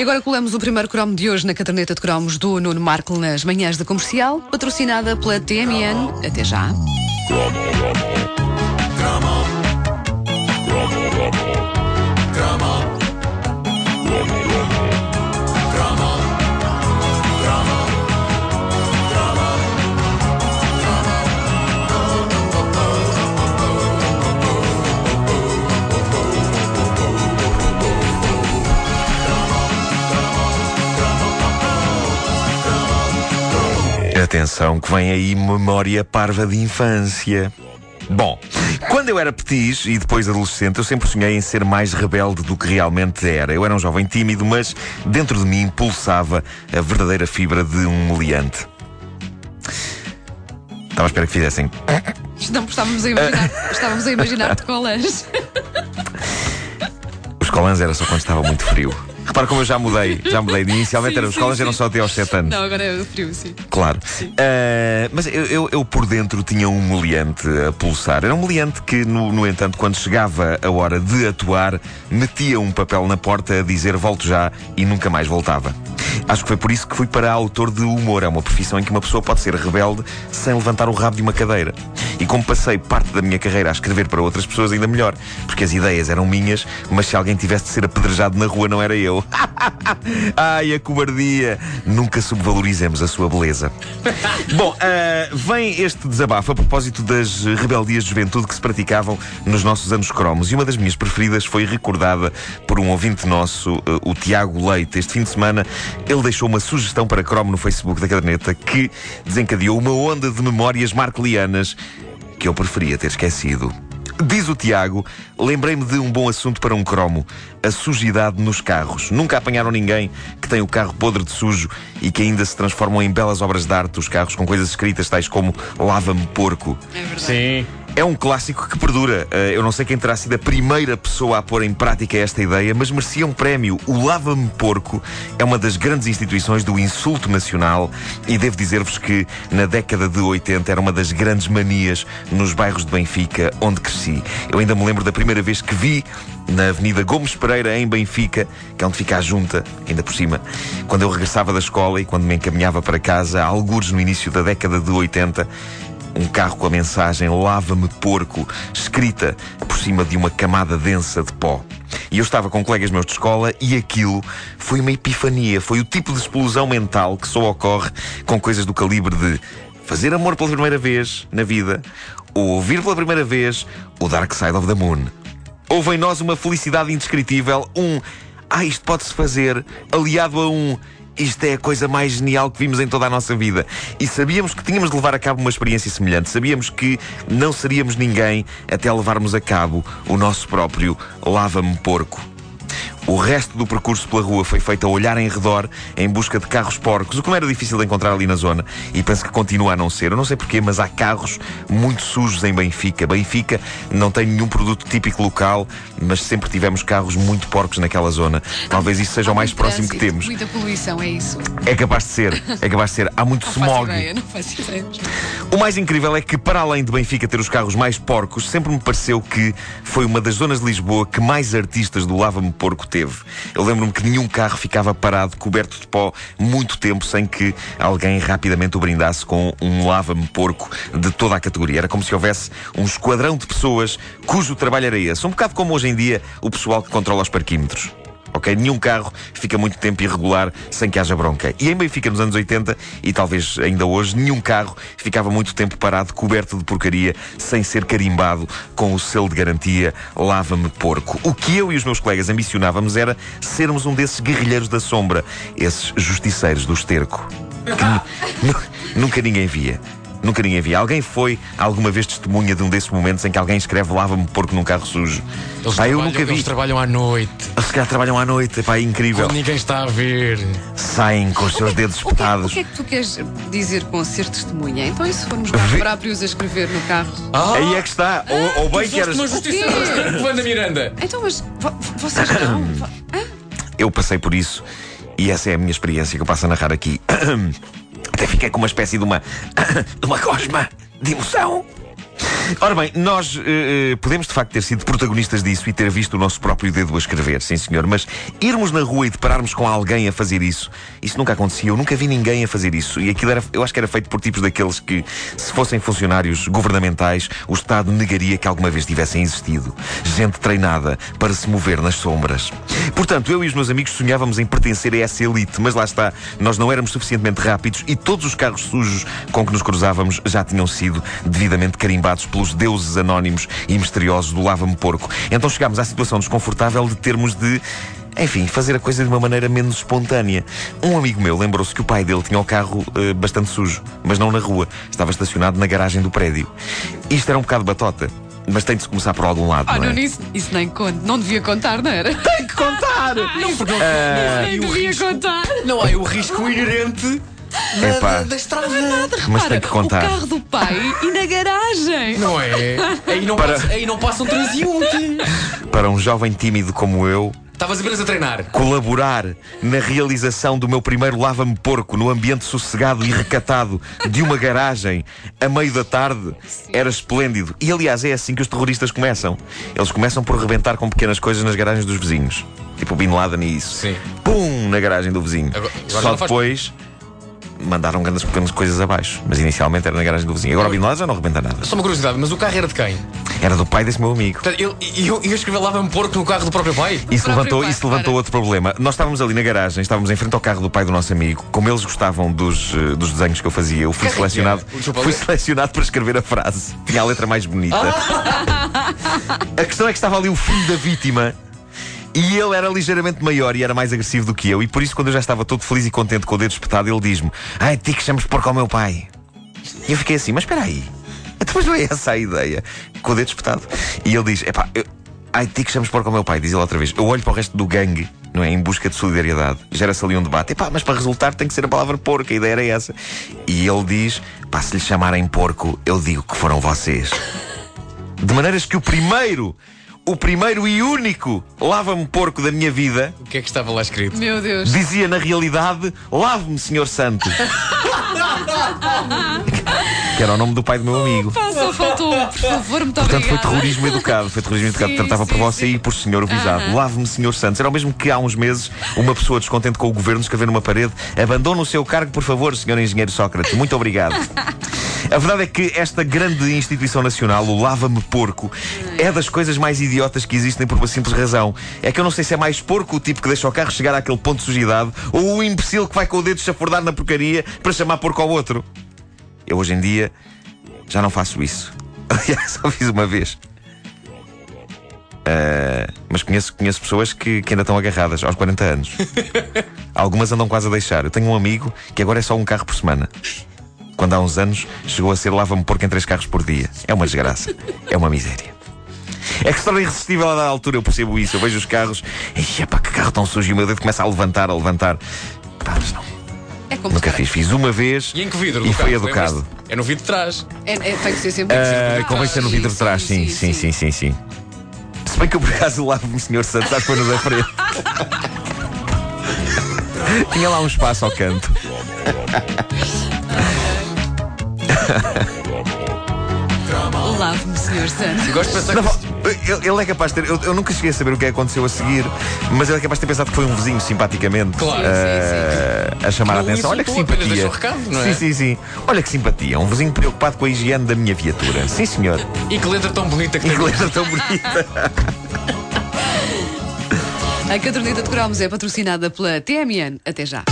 E agora colamos o primeiro cromo de hoje na caderneta de cromos do Nuno Marco nas manhãs da comercial, patrocinada pela TMN. Até já. Atenção que vem aí memória parva de infância. Bom, quando eu era petis e depois adolescente, eu sempre sonhei em ser mais rebelde do que realmente era. Eu era um jovem tímido, mas dentro de mim pulsava a verdadeira fibra de um meliante. Estava à espera que fizessem. Não, estávamos a imaginar, estávamos a imaginar de colas. Os colãs era só quando estava muito frio. Repara como eu já mudei, já mudei. Inicialmente Sim, era, os sim, sim. eram só até aos 7 anos. Não, agora é frio, sim. Claro. Ah, mas eu, eu- eu por dentro tinha um meliante a pulsar. Era um meliante que, no, no entanto, quando chegava a hora de atuar, metia um papel na porta a dizer volto já e nunca mais voltava. Acho que foi por isso que fui para autor de humor. É uma profissão em que uma pessoa pode ser rebelde sem levantar o rabo de uma cadeira. E como passei parte da minha carreira a escrever para outras pessoas, ainda melhor. Porque as ideias eram minhas, mas se alguém tivesse de ser apedrejado na rua, não era eu. Ai, a cobardia! Nunca subvalorizemos a sua beleza. Bom, ah, vem este desabafo a propósito das rebeldias de juventude que se praticavam nos nossos anos cromos. E uma das minhas preferidas foi recordada por um ouvinte nosso, ah, o Tiago Leite. Este fim de semana ele deixou uma sugestão para cromo no Facebook da caderneta que desencadeou uma onda de memórias marcelianas que eu preferia ter esquecido. Diz o Tiago, lembrei-me de um bom assunto para um cromo: a sujidade nos carros. Nunca apanharam ninguém que tem o carro podre de sujo e que ainda se transformam em belas obras de arte os carros com coisas escritas tais como lava-me porco. É verdade. Sim. É um clássico que perdura. Uh, eu não sei quem terá sido a primeira pessoa a pôr em prática esta ideia, mas merecia um prémio. O Lava-me Porco é uma das grandes instituições do insulto nacional e devo dizer-vos que na década de 80 era uma das grandes manias nos bairros de Benfica, onde cresci. Eu ainda me lembro da primeira vez que vi na Avenida Gomes Pereira, em Benfica, que é onde fica a junta, ainda por cima, quando eu regressava da escola e quando me encaminhava para casa, algures no início da década de 80, um carro com a mensagem Lava-me porco, escrita por cima de uma camada densa de pó. E eu estava com colegas meus de escola e aquilo foi uma epifania, foi o tipo de explosão mental que só ocorre com coisas do calibre de fazer amor pela primeira vez na vida, ou ouvir pela primeira vez o Dark Side of the Moon. Houve em nós uma felicidade indescritível, um ah, isto pode-se fazer, aliado a um isto é a coisa mais genial que vimos em toda a nossa vida. E sabíamos que tínhamos de levar a cabo uma experiência semelhante. Sabíamos que não seríamos ninguém até levarmos a cabo o nosso próprio Lava-me Porco. O resto do percurso pela rua foi feito a olhar em redor em busca de carros porcos, o que não era difícil de encontrar ali na zona. E penso que continua a não ser. Eu não sei porquê, mas há carros muito sujos em Benfica. Benfica não tem nenhum produto típico local, mas sempre tivemos carros muito porcos naquela zona. Talvez isso seja o mais próximo que temos. Muita poluição, é isso. É capaz de ser, é capaz de ser. Há muito Não faço smog. ideia, não faço ideia. O mais incrível é que, para além de Benfica ter os carros mais porcos, sempre me pareceu que foi uma das zonas de Lisboa que mais artistas do Lava-me Porco teve. Eu lembro-me que nenhum carro ficava parado, coberto de pó, muito tempo sem que alguém rapidamente o brindasse com um Lava-me Porco de toda a categoria. Era como se houvesse um esquadrão de pessoas cujo trabalho era esse. Um bocado como hoje em dia o pessoal que controla os parquímetros. Ok? Nenhum carro fica muito tempo irregular sem que haja bronca. E em Benfica, nos anos 80, e talvez ainda hoje, nenhum carro ficava muito tempo parado, coberto de porcaria, sem ser carimbado com o selo de garantia Lava-me Porco. O que eu e os meus colegas ambicionávamos era sermos um desses guerrilheiros da sombra, esses justiceiros do esterco. Que nu- nu- nunca ninguém via. Nunca ninguém via. Alguém foi alguma vez testemunha de um desses momentos em que alguém escreve lava-me porco num carro sujo? Eles, Pá, eu trabalham, nunca vi. eles trabalham à noite. Eles se calhar trabalham à noite, pá, é incrível. Quando ninguém está a ver. Saem com os seus dedos O que, é, o espetados. que é que tu queres dizer com ser testemunha? Então, e se formos nós Vê- próprios a escrever no carro? Ah, Aí é que está. Ou, ou bem que eras. uma do esterco, Wanda Miranda. Então, mas vo- vocês não. Hã? Eu passei por isso e essa é a minha experiência que eu passo a narrar aqui. Até fiquei com uma espécie de uma. de uma cosma de emoção. Ora bem, nós eh, podemos de facto ter sido protagonistas disso e ter visto o nosso próprio dedo a escrever, sim senhor, mas irmos na rua e depararmos com alguém a fazer isso, isso nunca acontecia. Eu nunca vi ninguém a fazer isso. E aquilo era, eu acho que era feito por tipos daqueles que, se fossem funcionários governamentais, o Estado negaria que alguma vez tivessem existido. Gente treinada para se mover nas sombras. Portanto, eu e os meus amigos sonhávamos em pertencer a essa elite, mas lá está, nós não éramos suficientemente rápidos e todos os carros sujos com que nos cruzávamos já tinham sido devidamente carimbados pelos deuses anónimos e misteriosos do lava-me porco. Então chegámos à situação desconfortável de termos de enfim, fazer a coisa de uma maneira menos espontânea. Um amigo meu lembrou-se que o pai dele tinha o carro uh, bastante sujo, mas não na rua. Estava estacionado na garagem do prédio. Isto era um bocado batota. Mas tem de se começar por algum lado. Ah, não, é? não, isso, isso nem conta. Não devia contar, não era? Tem que contar! Não, porque não, Isso nem e o devia risco- contar. não há o risco inerente da, Epá. da, da estrada. Mas tem que contar. O carro do pai e na garagem. Não é? Aí não, Para- passa, aí não passa um transeunte. Para um jovem tímido como eu, Estavas apenas a treinar. colaborar na realização do meu primeiro lava-me porco no ambiente sossegado e recatado de uma garagem a meio da tarde era esplêndido. E aliás, é assim que os terroristas começam. Eles começam por rebentar com pequenas coisas nas garagens dos vizinhos. Tipo o Bin Laden e isso. Sim. Pum! Na garagem do vizinho. Agora- agora Só não faz- depois mandaram grandes pequenas coisas abaixo. Mas inicialmente era na garagem do vizinho. Agora o Bin Laden já não rebenta nada. Só uma curiosidade, mas o carro era de quem? Era do pai desse meu amigo. Portanto, ele, e eu, eu escrevi lava-me porco no carro do próprio pai? Isso próprio levantou, pai, isso levantou para. outro problema. Nós estávamos ali na garagem, estávamos em frente ao carro do pai do nosso amigo. Como eles gostavam dos, eh, dos desenhos que eu fazia, eu fui é selecionado? Desculpa, fui selecionado para escrever a frase. Tinha a letra mais bonita. A questão é que estava ali o filho da vítima. E ele era ligeiramente maior e era mais agressivo do que eu. E por isso, quando eu já estava todo feliz e contente com o dedo espetado, ele diz-me: Ai, ti que chamas porco ao meu pai. E eu fiquei assim: Mas espera aí, então, mas não é essa a ideia? Com o dedo espetado. E ele diz: Epá, eu... ai, ti que chamas porco ao meu pai. Diz ele outra vez: Eu olho para o resto do gangue, não é? Em busca de solidariedade. Gera-se ali um debate: Epá, mas para resultar tem que ser a palavra porco. A ideia era essa. E ele diz: Pá, se lhe chamarem porco, eu digo que foram vocês. De maneiras que o primeiro, o primeiro e único lava-me porco da minha vida O que é que estava lá escrito? Meu Deus. dizia na realidade: Lave-me, Senhor Santo. que era o nome do pai do meu amigo. Pá, só faltou, por favor, muito Portanto, foi obrigada. terrorismo educado. Foi terrorismo educado. Sim, Tratava por sim, você sim. e por senhor o visado. Lave-me, senhor Santos. Era o mesmo que há uns meses uma pessoa descontente com o governo escrever numa parede: Abandone o seu cargo, por favor, senhor engenheiro Sócrates. Muito obrigado. A verdade é que esta grande instituição nacional, o Lava-me Porco, é das coisas mais idiotas que existem por uma simples razão. É que eu não sei se é mais porco o tipo que deixa o carro chegar àquele ponto de sujidade ou o imbecil que vai com o dedo chafurdar na porcaria para chamar porco ao outro. Eu hoje em dia já não faço isso. Aliás, só fiz uma vez. Ah, mas conheço, conheço pessoas que, que ainda estão agarradas aos 40 anos. Algumas andam quase a deixar. Eu tenho um amigo que agora é só um carro por semana. Quando há uns anos chegou a ser lava-me porco em três carros por dia. É uma desgraça. É uma miséria. É que se torna irresistível a dada altura, eu percebo isso. Eu vejo os carros, e pá, que carro tão sujo, e o meu dedo começa a levantar, a levantar. Pá, mas não, É como nunca fiz. Fiz uma vez E em que vidro? e carro, educado. É no vidro de trás. É, é, tem que ser sempre. Ah, convém ser no vidro de trás, sim, sim, sim, sim, sim. Se bem que eu por acaso lavo-me, Sr. Santos, acho que foi no da frente. Tinha lá um espaço ao canto. Lave-me, senhor Santos. Eu gosto de pensar que. ele, ele é capaz de ter. Eu, eu nunca cheguei a saber o que aconteceu a seguir, mas ele é capaz de ter pensado que foi um vizinho simpaticamente Claro. ah, a chamar a atenção. Olha que simpatia. recado, não sim, é? sim, sim. Olha que simpatia. Um vizinho preocupado com a higiene da minha viatura. Sim, senhor. E que letra tão bonita que E tem. que letra tão bonita. A caderneta de cromos é patrocinada pela TMN. Até já.